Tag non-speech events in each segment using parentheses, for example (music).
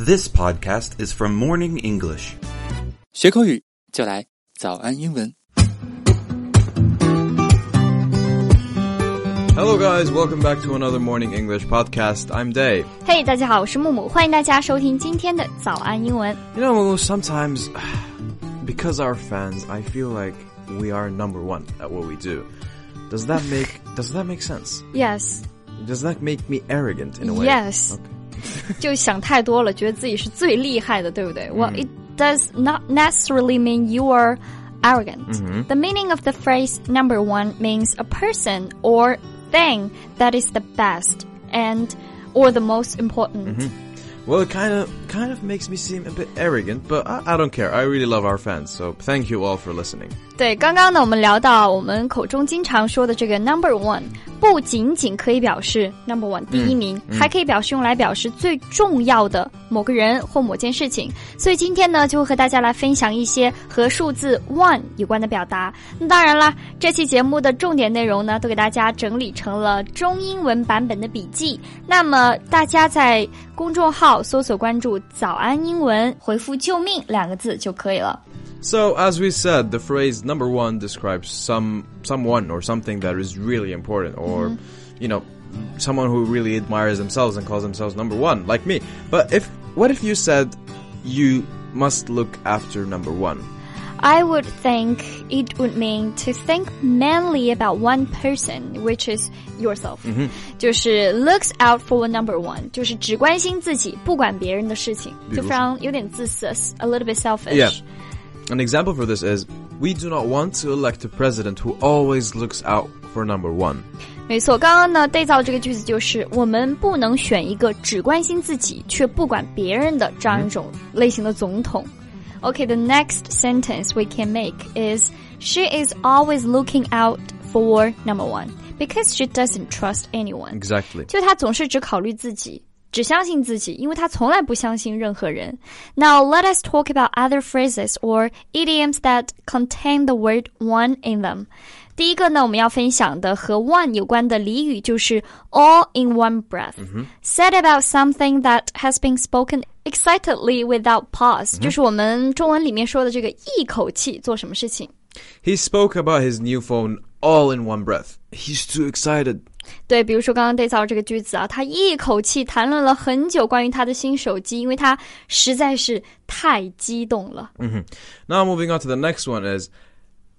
This podcast is from Morning English. 学口语就来早安英文。 Hello, guys. Welcome back to another Morning English podcast. I'm Dave. 嘿大家好，我是木木，欢迎大家收听今天的早安英文。 You know, sometimes (sighs) because our fans, I feel like we are number one at what we do. Does that make Does that make sense? Yes, Does that make me arrogant in a way? yes，、 (laughs) 就想太多了，觉得自己是最厉害的，对不对、Well, it does not necessarily mean you are arrogant. The meaning of the phrase number one means a person or thing that is the best and or the most important. Well, it kind of kind of makes me seem a bit arrogant, but I, I don't care. I really love our fans, so thank you all for listening. 对，刚刚呢，我们聊到我们口中经常说的这个 number one，不仅仅可以表示 number one 第一名，还可以表示用来表示最重要的某个人或某件事情。所以今天呢，就会和大家来分享一些和数字 one 有关的表达。那当然啦，这期节目的重点内容呢，都给大家整理成了中英文版本的笔记。那么大家在公众号搜索关注早安英文”，回复“救命”两个字就可以了。 So, as we said, the phrase number one describes some someone or something that is really important, or you know, someone who really admires themselves and calls themselves number one, like me. But if what if you said you must look after number one? I would think it would mean to think mainly about one person, which is yourself. 就是 looks out for number one，就是只关心自己，不管别人的事情，就非常有点自私，a little bit selfish. Yeah. An example for this is we do not want to elect a president who always looks out for number one. 没错，刚刚呢对照的这个句子就是我们不能选一个只关心自己却不管别人的这样一种类型的总统。 Okay, the next sentence we can make is she is always looking out for number one because she doesn't trust anyone. Exactly. 就她总是只考虑自己，只相信自己，因为她从来不相信任何人。Now let us talk about other phrases or idioms that contain the word one in them. 第一个呢，我们要分享的和 one 有关的俚语就是 all in one breath. Said about something that has been spoken excitedly without pause，、就是我们中文里面说的这个一口气做什么事情。 He spoke about his new phone all in one breath. He's too excited. 对，比如说刚刚对照这个句子啊，他一口气谈论了很久关于他的新手机，因为他实在是太激动了。 Now moving on to the next one is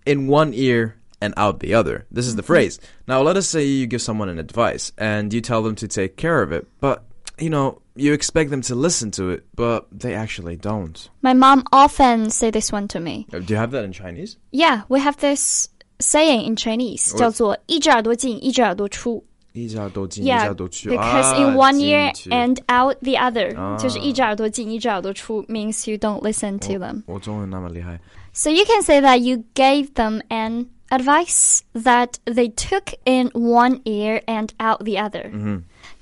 in one ear and out the other. This is the phrase. Now let us say you give someone an advice and you tell them to take care of it, but you know, you expect them to listen to it, but they actually don't. My mom often say this one to me. Uh, Do you have that in Chinese? Yeah, we have this saying in Chinese 叫做一只耳朵进，一只耳朵出。Yeah, because in one ear and out the other，、就是一只耳朵进，一只耳朵出，means you don't listen to them. 我中文那么厉害。 So you can say that you gave them an advice that they took in one ear and out the other.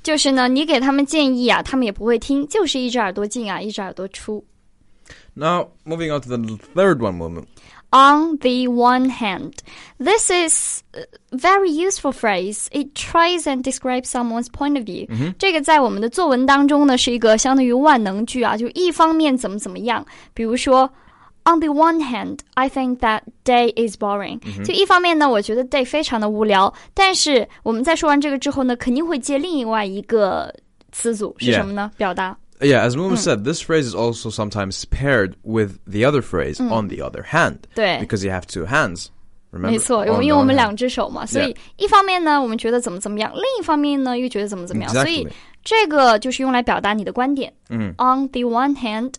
就是呢，你给他们建议啊，他们也不会听，就是一只耳朵进啊，一只耳朵出。 Now moving on to the third one moment. On the one hand, this is a very useful phrase. It tries and describes someone's point of view. 这个在我们的作文当中呢，是一个相当于万能句啊，就一方面怎么怎么样。比如说 on the one hand, I think that Dave is boring、嗯。就一方面呢，我觉得 Dave 非常的无聊。但是我们在说完这个之后呢，肯定会接另外一个词组是什么呢？表达。Yeah, as Moom said, this phrase is also sometimes paired with the other phrase, on the other hand. 对. You have two hands. 没错，因为我们两只手嘛，所以一方面呢，我们觉得怎么怎么样；另一方面呢，又觉得怎么怎么样。所以这个就是用来表达你的观点。嗯，On the one hand,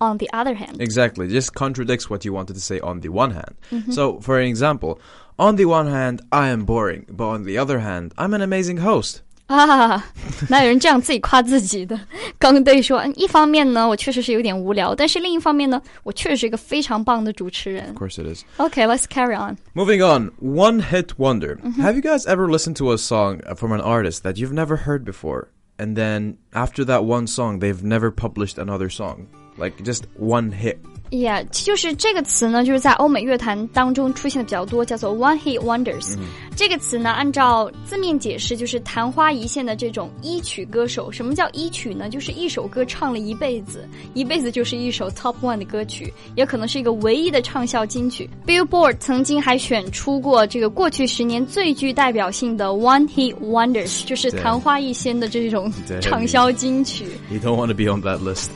on the other hand， Exactly. Just contradicts what you wanted to say on the one hand. So, for an example, on the one hand, I am boring, but on the other hand, I'm an amazing host. (laughs) 啊，哪有人这样自己夸自己的？刚对说，嗯一方面呢，我确实是有点无聊，但是另一方面呢，我确实是一个非常棒的主持人 Of。course (laughs) it is. Okay, let's carry on. Moving on, one hit wonder. Have you guys ever listened to a song from an artist that you've never heard before? And then after that one song, they've never published another song? like just one hit. Yeah，就是这个词呢，就是在欧美乐坛当中出现的比较多，叫做 one hit wonders。这个词呢，按照字面解释，就是昙花一现的这种一曲歌手。什么叫一曲呢？就是一首歌唱了一辈子，一辈子就是一首 top one 的歌曲，也可能是一个唯一的畅销金曲。Billboard 曾经还选出过这个过去十年最具代表性的 one hit wonders，就是昙花一现的这种畅销金曲。 You don't want to be on that list.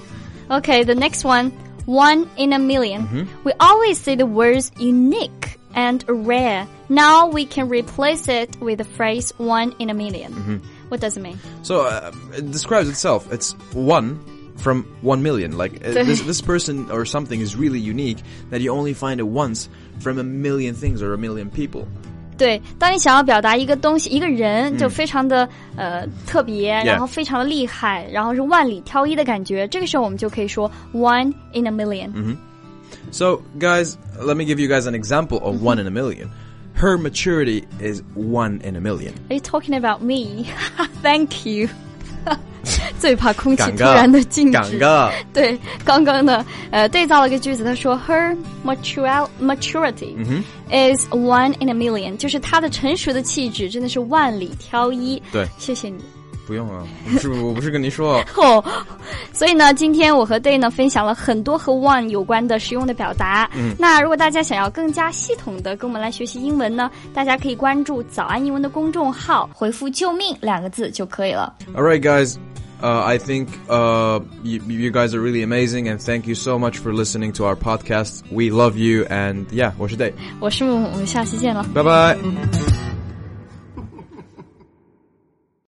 Okay, the next one, one in a 1000000 Mm-hmm. We always say the words unique and rare. Now we can replace it with the phrase one in a 1000000 Mm-hmm. What does it mean? So uh, it describes itself. It's one from one million. Like uh, (laughs) this, this person or something is really unique that you only find it once from a million things or a million people. 对，当你想要表达一个东西、一个人就非常的、呃特别，然后非常的厉害，然后是万里挑一的感觉，这个时候我们就可以说 one in a 1000000 So guys, let me give you guys an example of one in a million. Her maturity is one in a million. Are you talking about me? (laughs) Thank you 。 最怕空气突然的静止。对，刚刚呢，呃，对照了个句子，他说，Her maturity is one in a million，就是她的成熟的气质真的是万里挑一。对，谢谢你。不用了，不是，我不是跟您说哦。所以呢，今天我和 Dave 呢分享了很多和 one 有关的实用的表达。嗯，那如果大家想要更加系统的跟我们来学习英文呢，大家可以关注“早安英文”的公众号，回复“救命”两个字就可以了。All right, guys. Uh, I think uh, you, you guys are really amazing, and thank you so much for listening to our podcast. We love you, and yeah, 我是 Day. 我是木木，我们下期见了。 Bye bye.